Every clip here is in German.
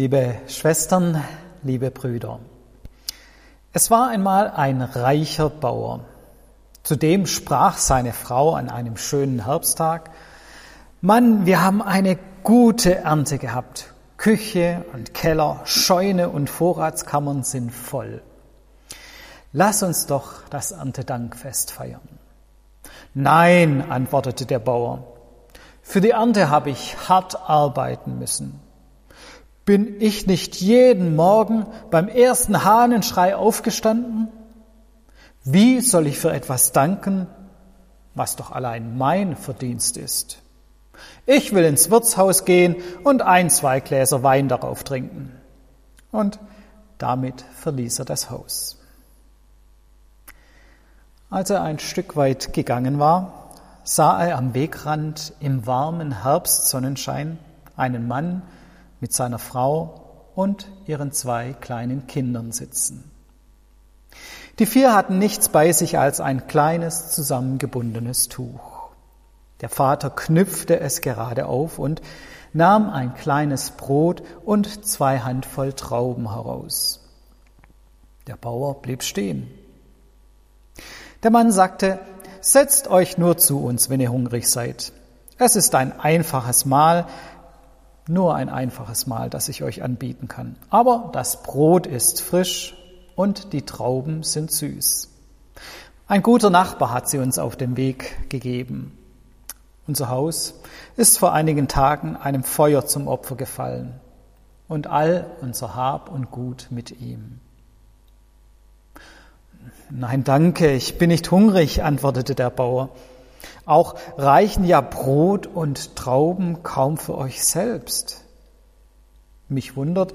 Liebe Schwestern, liebe Brüder, es war einmal ein reicher Bauer. Zudem sprach seine Frau an einem schönen Herbsttag, Mann, wir haben eine gute Ernte gehabt. Küche und Keller, Scheune und Vorratskammern sind voll. Lass uns doch das Erntedankfest feiern. Nein, antwortete der Bauer, für die Ernte habe ich hart arbeiten müssen. Bin ich nicht jeden Morgen beim ersten Hahnenschrei aufgestanden? Wie soll ich für etwas danken, was doch allein mein Verdienst ist? Ich will ins Wirtshaus gehen und ein, zwei Gläser Wein darauf trinken. Und damit verließ er das Haus. Als er ein Stück weit gegangen war, sah er am Wegrand im warmen Herbstsonnenschein einen Mann mit seiner Frau und ihren zwei kleinen Kindern sitzen. Die vier hatten nichts bei sich als ein kleines zusammengebundenes Tuch. Der Vater knüpfte es gerade auf und nahm ein kleines Brot und zwei Handvoll Trauben heraus. Der Bauer blieb stehen. Der Mann sagte, setzt euch nur zu uns, wenn ihr hungrig seid. Es ist ein einfaches Mahl, nur ein einfaches Mahl, das ich euch anbieten kann. Aber das Brot ist frisch und die Trauben sind süß. Ein guter Nachbar hat sie uns auf den Weg gegeben. Unser Haus ist vor einigen Tagen einem Feuer zum Opfer gefallen und all unser Hab und Gut mit ihm. Nein, danke, ich bin nicht hungrig, antwortete der Bauer. Auch reichen ja Brot und Trauben kaum für euch selbst. Mich wundert,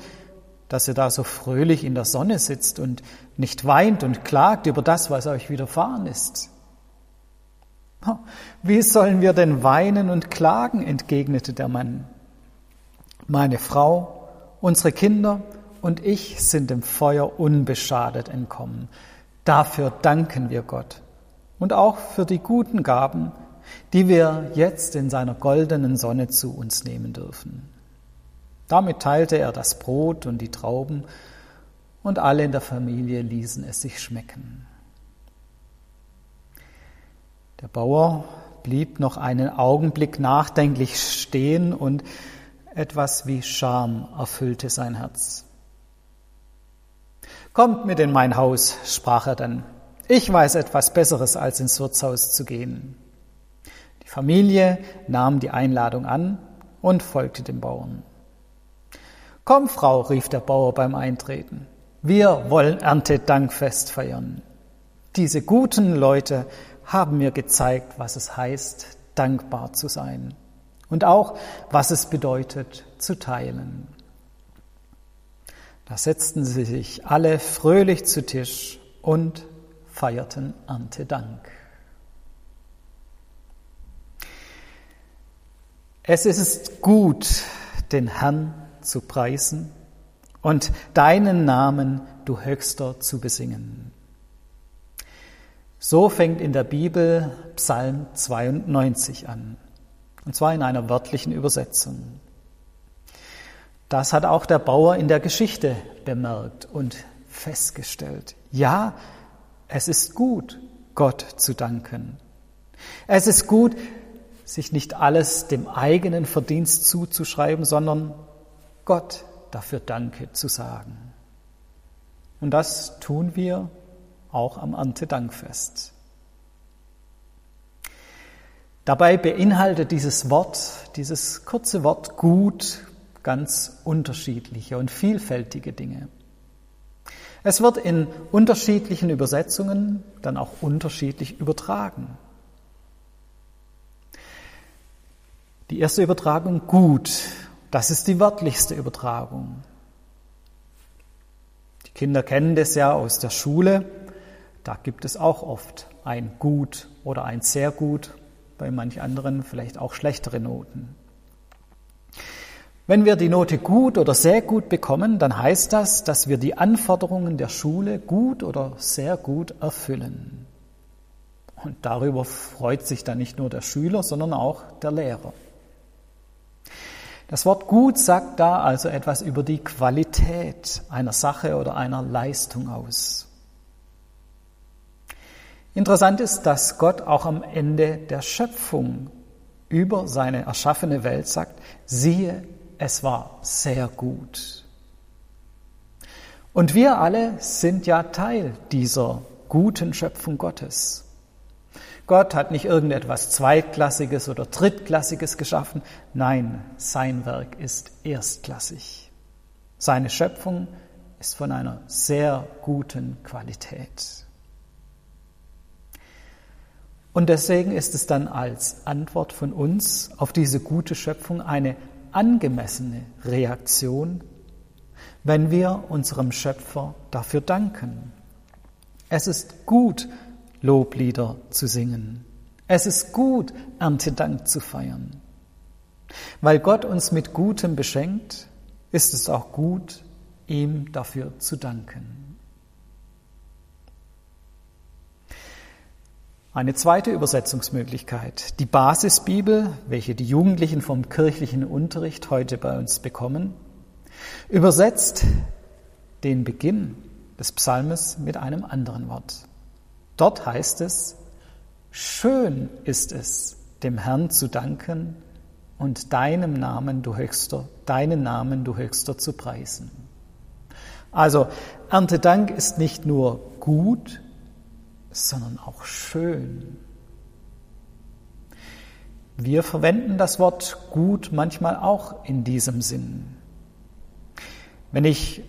dass ihr da so fröhlich in der Sonne sitzt und nicht weint und klagt über das, was euch widerfahren ist. Wie sollen wir denn weinen und klagen? entgegnete der Mann. Meine Frau, unsere Kinder und ich sind dem Feuer unbeschadet entkommen. Dafür danken wir Gott und auch für die guten Gaben, die wir jetzt in seiner goldenen Sonne zu uns nehmen dürfen. Damit teilte er das Brot und die Trauben und alle in der Familie ließen es sich schmecken. Der Bauer blieb noch einen Augenblick nachdenklich stehen und etwas wie Scham erfüllte sein Herz. Kommt mit in mein Haus, sprach er dann. Ich weiß etwas Besseres, als ins Wirtshaus zu gehen. Die Familie nahm die Einladung an und folgte dem Bauern. Komm, Frau, rief der Bauer beim Eintreten. Wir wollen Erntedankfest feiern. Diese guten Leute haben mir gezeigt, was es heißt, dankbar zu sein und auch, was es bedeutet, zu teilen. Da setzten sie sich alle fröhlich zu Tisch und feierten Erntedank. Es ist gut, den Herrn zu preisen und deinen Namen, du Höchster, zu besingen. So fängt in der Bibel Psalm 92 an, und zwar in einer wörtlichen Übersetzung. Das hat auch der Bauer in der Geschichte bemerkt und festgestellt. Ja, es ist gut, Gott zu danken. Es ist gut, sich nicht alles dem eigenen Verdienst zuzuschreiben, sondern Gott dafür Danke zu sagen. Und das tun wir auch am Erntedankfest. Dabei beinhaltet dieses Wort, dieses kurze Wort gut, ganz unterschiedliche und vielfältige Dinge. Es wird in unterschiedlichen Übersetzungen dann auch unterschiedlich übertragen. Die erste Übertragung gut, das ist die wörtlichste Übertragung. Die Kinder kennen das ja aus der Schule. Da gibt es auch oft ein gut oder ein sehr gut, bei manch anderen vielleicht auch schlechtere Noten. Wenn wir die Note gut oder sehr gut bekommen, dann heißt das, dass wir die Anforderungen der Schule gut oder sehr gut erfüllen. Und darüber freut sich dann nicht nur der Schüler, sondern auch der Lehrer. Das Wort gut sagt da also etwas über die Qualität einer Sache oder einer Leistung aus. Interessant ist, dass Gott auch am Ende der Schöpfung über seine erschaffene Welt sagt, siehe, es war sehr gut. Und wir alle sind ja Teil dieser guten Schöpfung Gottes. Gott hat nicht irgendetwas Zweitklassiges oder Drittklassiges geschaffen. Nein, sein Werk ist erstklassig. Seine Schöpfung ist von einer sehr guten Qualität. Und deswegen ist es dann als Antwort von uns auf diese gute Schöpfung eine angemessene Reaktion, wenn wir unserem Schöpfer dafür danken. Es ist gut, Loblieder zu singen. Es ist gut, Erntedank zu feiern. Weil Gott uns mit Gutem beschenkt, ist es auch gut, ihm dafür zu danken. Eine zweite Übersetzungsmöglichkeit, die Basisbibel, welche die Jugendlichen vom kirchlichen Unterricht heute bei uns bekommen, übersetzt den Beginn des Psalmes mit einem anderen Wort. Dort heißt es, schön ist es, dem Herrn zu danken und deinem Namen, du Höchster, deinen Namen, du Höchster, zu preisen. Also Erntedank ist nicht nur gut, sondern auch schön. Wir verwenden das Wort gut manchmal auch in diesem Sinn. Wenn ich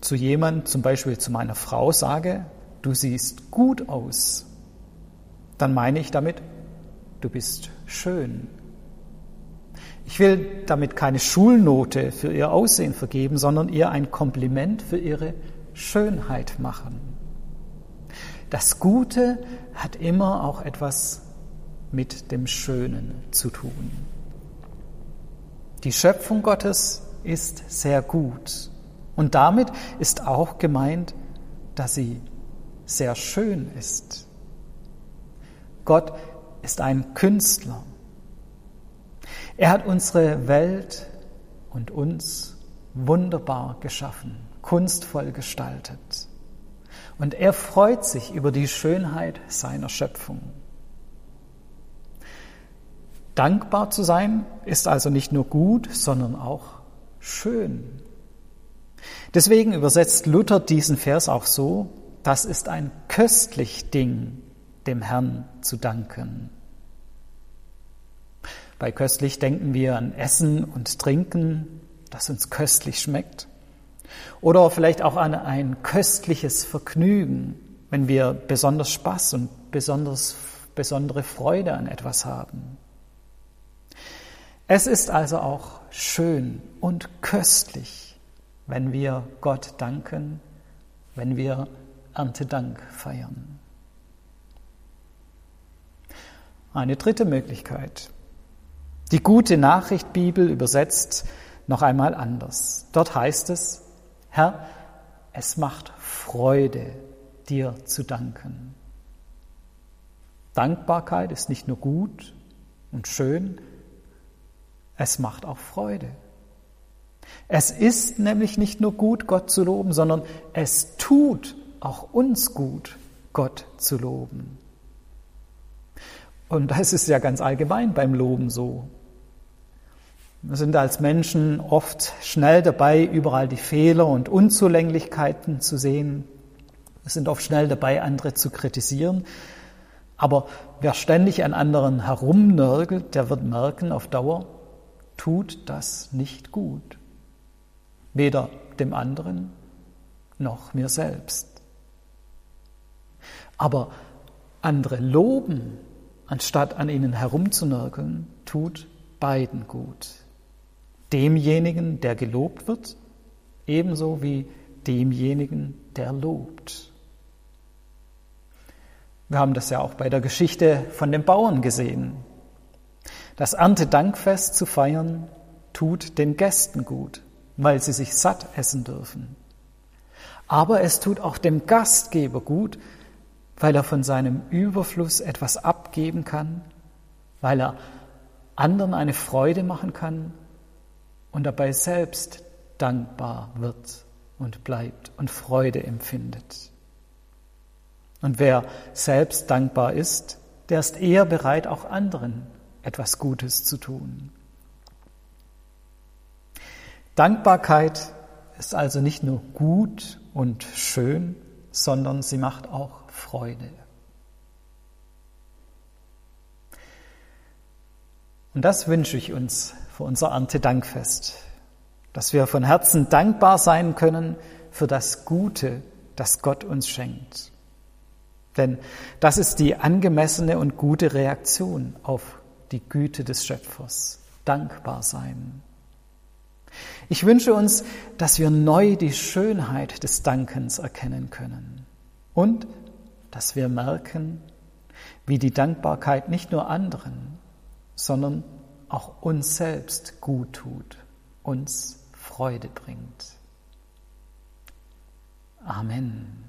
zu jemand, zum Beispiel zu meiner Frau, sage, du siehst gut aus, dann meine ich damit, du bist schön. Ich will damit keine Schulnote für ihr Aussehen vergeben, sondern ihr ein Kompliment für ihre Schönheit machen. Das Gute hat immer auch etwas mit dem Schönen zu tun. Die Schöpfung Gottes ist sehr gut und damit ist auch gemeint, dass sie sehr schön ist. Gott ist ein Künstler. Er hat unsere Welt und uns wunderbar geschaffen, kunstvoll gestaltet. Und er freut sich über die Schönheit seiner Schöpfung. Dankbar zu sein ist also nicht nur gut, sondern auch schön. Deswegen übersetzt Luther diesen Vers auch so, das ist ein köstlich Ding, dem Herrn zu danken. Bei köstlich denken wir an Essen und Trinken, das uns köstlich schmeckt. Oder vielleicht auch an ein köstliches Vergnügen, wenn wir besonders Spaß und besonders, besondere Freude an etwas haben. Es ist also auch schön und köstlich, wenn wir Gott danken, wenn wir Erntedank feiern. Eine dritte Möglichkeit. Die gute Nachricht Bibel übersetzt noch einmal anders. Dort heißt es, Herr, es macht Freude, dir zu danken. Dankbarkeit ist nicht nur gut und schön, es macht auch Freude. Es ist nämlich nicht nur gut, Gott zu loben, sondern es tut auch uns gut, Gott zu loben. Und das ist ja ganz allgemein beim Loben so. Wir sind als Menschen oft schnell dabei, überall die Fehler und Unzulänglichkeiten zu sehen. Wir sind oft schnell dabei, andere zu kritisieren. Aber wer ständig an anderen herumnörgelt, der wird merken, auf Dauer tut das nicht gut. Weder dem anderen noch mir selbst. Aber andere loben, anstatt an ihnen herumzunörgeln, tut beiden gut. Demjenigen, der gelobt wird, ebenso wie demjenigen, der lobt. Wir haben das ja auch bei der Geschichte von den Bauern gesehen. Das Erntedankfest zu feiern, tut den Gästen gut, weil sie sich satt essen dürfen. Aber es tut auch dem Gastgeber gut, weil er von seinem Überfluss etwas abgeben kann, weil er anderen eine Freude machen kann, und dabei selbst dankbar wird und bleibt und Freude empfindet. Und wer selbst dankbar ist, der ist eher bereit, auch anderen etwas Gutes zu tun. Dankbarkeit ist also nicht nur gut und schön, sondern sie macht auch Freude. Und das wünsche ich uns für unser Erntedankfest, dass wir von Herzen dankbar sein können für das Gute, das Gott uns schenkt. Denn das ist die angemessene und gute Reaktion auf die Güte des Schöpfers. Dankbar sein. Ich wünsche uns, dass wir neu die Schönheit des Dankens erkennen können und dass wir merken, wie die Dankbarkeit nicht nur anderen, sondern auch uns selbst gut tut, uns Freude bringt. Amen.